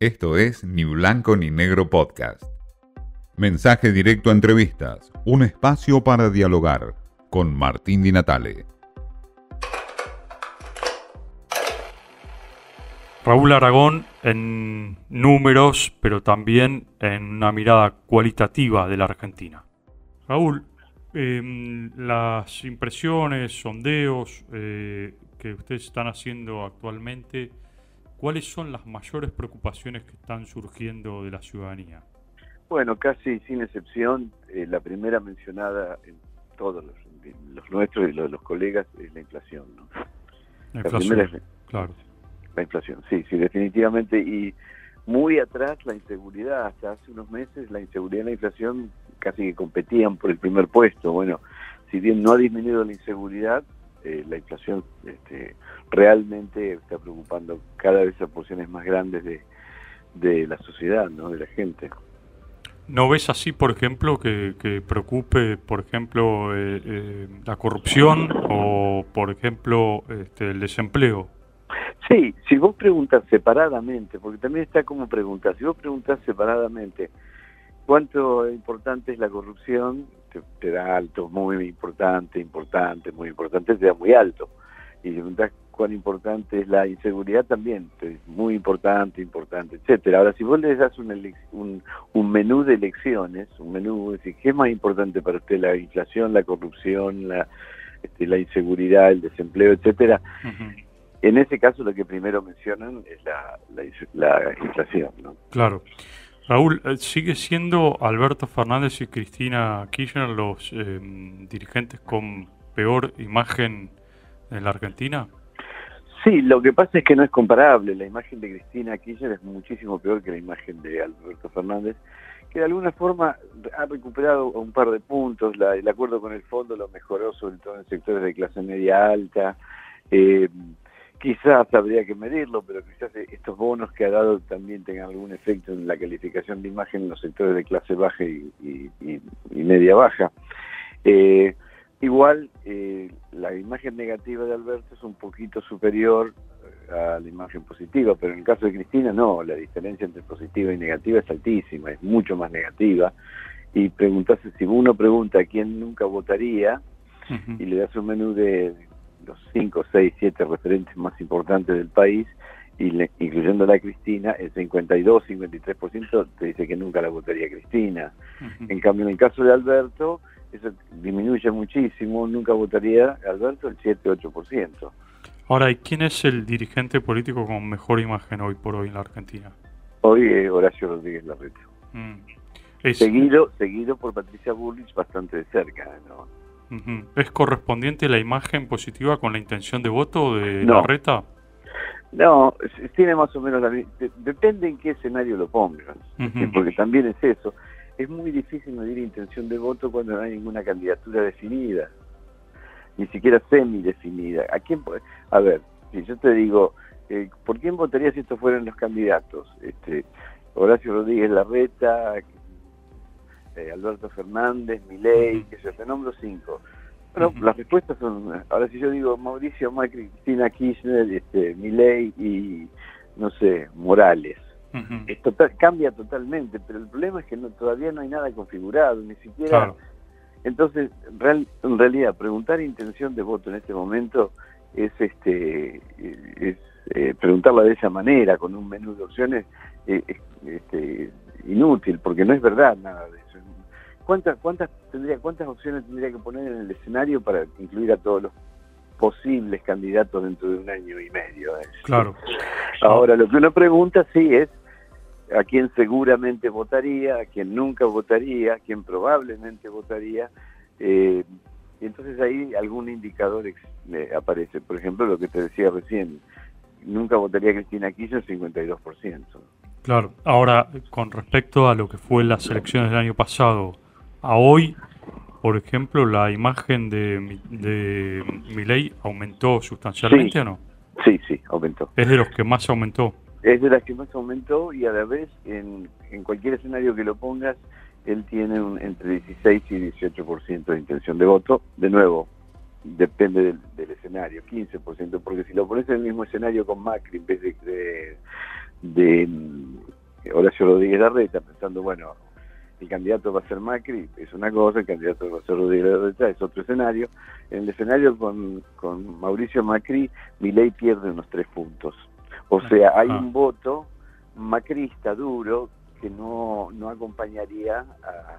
Esto es Ni Blanco ni Negro Podcast. Mensaje directo a entrevistas, un espacio para dialogar con Martín Di Natale. Raúl Aragón en números, pero también en una mirada cualitativa de la Argentina. Raúl, em, las impresiones, sondeos eh, que ustedes están haciendo actualmente, ¿cuáles son las mayores preocupaciones que están surgiendo de la ciudadanía? Bueno, casi sin excepción, eh, la primera mencionada en todos los, los nuestros y los, los colegas es la inflación. ¿no? La inflación, es- claro. La inflación, sí, sí, definitivamente. Y muy atrás la inseguridad, hasta hace unos meses la inseguridad y la inflación casi que competían por el primer puesto. Bueno, si bien no ha disminuido la inseguridad, eh, la inflación este, realmente está preocupando cada vez a porciones más grandes de, de la sociedad, ¿no? de la gente. ¿No ves así, por ejemplo, que, que preocupe, por ejemplo, eh, eh, la corrupción o, por ejemplo, este, el desempleo? Sí, si vos preguntas separadamente, porque también está como preguntar, si vos preguntas separadamente cuánto importante es la corrupción, te, te da alto, muy importante, importante, muy importante, te da muy alto. Y si preguntas cuán importante es la inseguridad, también, dice muy importante, importante, etcétera. Ahora, si vos le das un, un, un menú de elecciones, un menú, es decir, ¿qué es más importante para usted? La inflación, la corrupción, la, este, la inseguridad, el desempleo, etcétera. En ese caso lo que primero mencionan es la, la, la inflación, ¿no? Claro. Raúl, eh, ¿sigue siendo Alberto Fernández y Cristina Kirchner los eh, dirigentes con peor imagen en la Argentina? Sí, lo que pasa es que no es comparable. La imagen de Cristina Kirchner es muchísimo peor que la imagen de Alberto Fernández, que de alguna forma ha recuperado un par de puntos. La- el acuerdo con el fondo lo mejoró, sobre todo en sectores de clase media alta. Eh, quizás habría que medirlo, pero quizás estos bonos que ha dado también tengan algún efecto en la calificación de imagen en los sectores de clase baja y, y- media baja. Eh, igual, eh, la imagen negativa de Alberto es un poquito superior a la imagen positiva, pero en el caso de Cristina no, la diferencia entre positiva y negativa es altísima, es mucho más negativa. Y preguntarse, si uno pregunta a quién nunca votaría, y le das un menú de los 5, 6, 7 referentes más importantes del país, y le- incluyendo a la Cristina, el 52, 53% te dice que nunca la votaría Cristina. En cambio, en el caso de Alberto, eso disminuye muchísimo, nunca votaría Alberto el 7-8%. Ahora, ¿y quién es el dirigente político con mejor imagen hoy por hoy en la Argentina? Hoy eh, Horacio Rodríguez Larreta. Mm. Es, Seguido, seguido por Patricia Bullrich bastante de cerca, ¿no? ¿Es correspondiente la imagen positiva con la intención de voto de No. Larreta? No, es- tiene más o menos la mi- de- Depende en qué escenario lo pongas, Ujú. ¿sí? porque también es eso. Es muy difícil medir intención de voto cuando no hay ninguna candidatura definida, ni siquiera semi-definida. ¿A quién? A ver, si yo te digo, eh, ¿por quién votaría si estos fueran los candidatos? Este, Horacio Rodríguez Larreta, eh, Alberto Fernández, Milei, que yo te nombro cinco. Bueno, las respuestas son, ahora si yo digo Mauricio Macri, Cristina Kirchner, este, Milei y, no sé, Morales. Es total- cambia totalmente, pero el problema es que no, todavía no hay nada configurado, ni siquiera... Claro. Entonces, real- en realidad, preguntar intención de voto en este momento es este es eh, preguntarla de esa manera, con un menú de opciones, eh, es- este, inútil, porque no es verdad nada de eso. ¿Cuántas, cuántas, tendría, ¿Cuántas opciones tendría que poner en el escenario para incluir a todos los posibles candidatos dentro de un año y medio? eh? Claro. Ahora, lo que uno pregunta sí es a quién seguramente votaría, a quién nunca votaría, a quién probablemente votaría. eh, y entonces ahí algún indicador ex- eh, aparece. Por ejemplo, lo que te decía recién, nunca votaría Cristina Kirchner, 52%. Claro. Ahora, con respecto a lo que fue las elecciones del año pasado, a hoy, por ejemplo, la imagen de, de Milei aumentó sustancialmente Sí. o no? Sí, sí, aumentó. Es de los que más aumentó. Es de las que más aumentó y a la vez, en, cualquier escenario que lo pongas, él tiene un, entre 16 y 18% de intención de voto. De nuevo, depende del, del escenario, 15%, porque si lo pones en el mismo escenario con Macri en vez de, de, de, mm, Horacio Rodríguez Larreta, pensando, bueno, el candidato va a ser Macri, es una cosa, el candidato va a ser Rodríguez Larreta, es otro escenario. En el escenario con, con Mauricio Macri, ley pierde unos tres puntos. O sea, hay un voto macrista duro que no, no acompañaría a,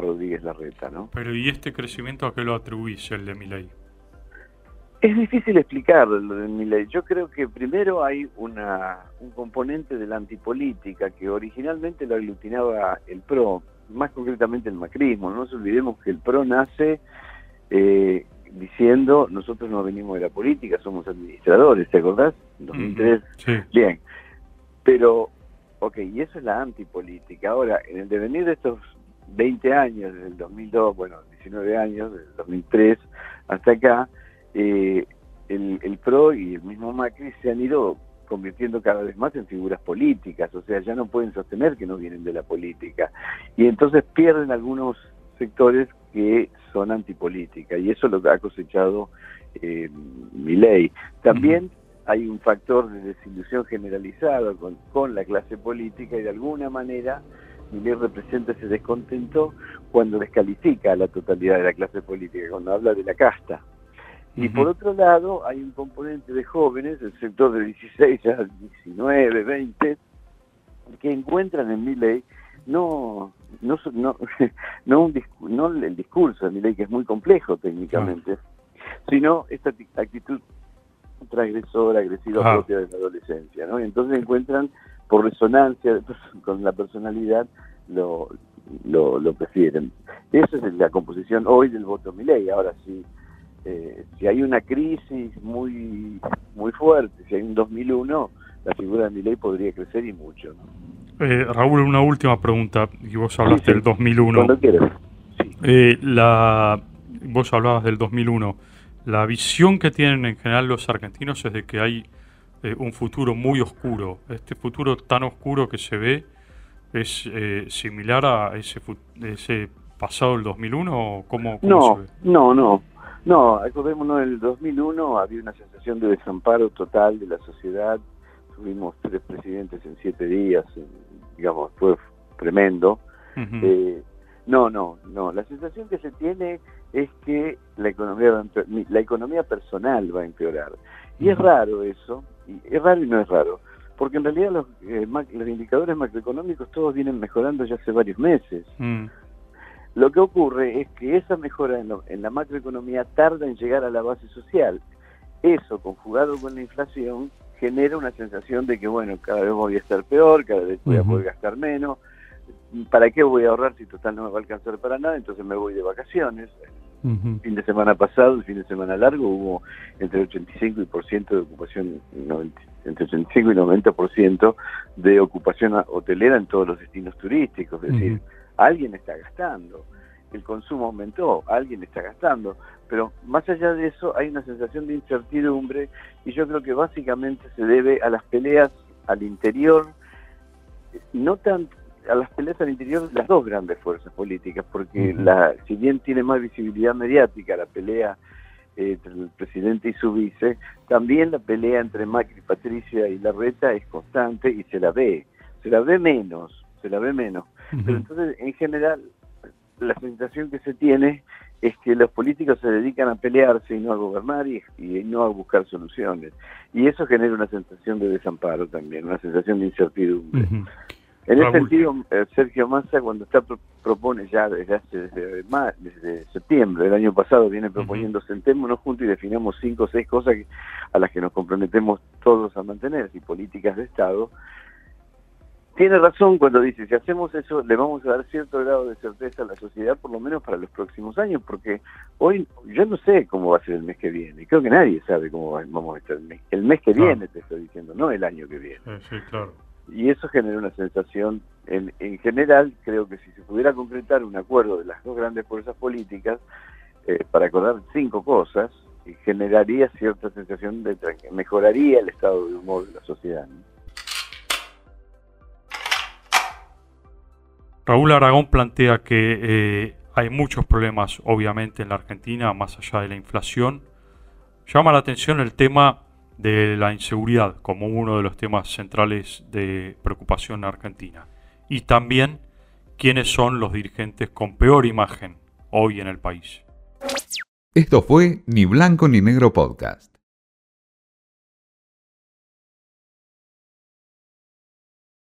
Rodríguez Larreta, ¿no? Pero ¿y este crecimiento a qué lo atribuís, el de Milei? Es difícil explicarlo lo de Milei. Yo creo que primero hay una, un componente de la antipolítica que originalmente lo aglutinaba el PRO, más concretamente el macrismo. No nos olvidemos que el PRO nace eh, diciendo nosotros no venimos de la política, somos administradores, ¿te acordás? 2003. Sí. Bien. Pero, ok, y eso es la antipolítica. Ahora, en el devenir de estos 20 años, desde el 2002, bueno, 19 años, desde el 2003 hasta acá, eh, el, el, PRO y el mismo Macri se han ido convirtiendo cada vez más en figuras políticas, o sea, ya no pueden sostener que no vienen de la política. Y entonces pierden algunos sectores que son antipolítica, y eso es lo que ha cosechado eh, mi ley. También hay un factor de desilusión generalizada con, con la clase política y de alguna manera Milei representa ese descontento cuando descalifica a la totalidad de la clase política, cuando habla de la casta. Y por otro lado, hay un componente de jóvenes, el sector de 16 a 19, 20, que encuentran en Milei no no no no, un no el discurso de Milei que es muy complejo técnicamente, sino esta actitud transgresora, agresiva propia de la adolescencia, ¿no? entonces encuentran por resonancia con la personalidad lo, lo, lo prefieren. Esa es la composición hoy del voto Milei. Ahora sí, eh, si hay una crisis muy muy fuerte, si hay un 2001, la figura de Milei podría crecer y mucho. Eh, Raúl, una última pregunta, y vos hablaste del 2001. Cuando quieras. Eh, la, vos hablabas del 2001. La visión que tienen en general los argentinos es de que hay eh, un futuro muy oscuro. Este futuro tan oscuro que se ve es eh, similar a ese, ese pasado del 2001 o cómo, no, se ve? No, no, no. Acordémonos, en el 2001 había una sensación de desamparo total de la sociedad. Tuvimos tres presidentes en siete días, digamos, fue tremendo. Eh, no, no, no. La sensación que se tiene es que la economía, la economía personal va a empeorar. Y es raro eso, y es raro y no es raro, porque en realidad los, eh, los indicadores macroeconómicos todos vienen mejorando ya hace varios meses. Mm. Lo que ocurre es que esa mejora en, la macroeconomía tarda en llegar a la base social. Eso, conjugado con la inflación, genera una sensación de que, bueno, cada vez voy a estar peor, cada vez voy a poder gastar menos. ¿Para qué voy a ahorrar si total no me va a alcanzar para nada? Entonces me voy de vacaciones. Fin de semana pasado, el fin de semana largo, hubo entre 85 y por ciento de ocupación, entre 85 y 90% de ocupación hotelera en todos los destinos turísticos. Es decir, alguien está gastando, el consumo aumentó, alguien está gastando. Pero más allá de eso, hay una sensación de incertidumbre y yo creo que básicamente se debe a las peleas al interior, no tanto a las peleas al interior de las dos grandes fuerzas políticas, porque la, si bien tiene más visibilidad mediática la pelea eh, entre el presidente y su vice, también la pelea entre Macri, Patricia y Larreta es constante y se la ve, se la ve menos, se la ve menos. Pero entonces, en general, la sensación que se tiene es que los políticos se dedican a pelearse y no a gobernar y, y, no a buscar soluciones. Y eso genera una sensación de desamparo también, una sensación de incertidumbre. En ese sentido, eh, Sergio Massa, cuando está propone ya desde hace desde, septiembre del año pasado, viene proponiendo sentémonos juntos y definamos cinco o seis cosas a las que nos comprometemos todos a mantener, y políticas de Estado. Tiene razón cuando dice, si hacemos eso, le vamos a dar cierto grado de certeza a la sociedad, por lo menos para los próximos años, porque hoy yo no sé cómo va a ser el mes que viene, creo que nadie sabe cómo vamos a estar el mes, el mes que viene, te estoy diciendo, no el año que viene. Sí, claro y eso genera una sensación, en, en, general, creo que si se pudiera concretar un acuerdo de las dos grandes fuerzas políticas eh, para acordar cinco cosas, eh, generaría cierta sensación de mejoraría el estado de humor de la sociedad. Raúl Aragón plantea que eh, hay muchos problemas, obviamente, en la Argentina, más allá de la inflación. Llama la atención el tema de la inseguridad como uno de los temas centrales de preocupación en Argentina. Y también quiénes son los dirigentes con peor imagen hoy en el país. Esto fue Ni Blanco ni Negro Podcast.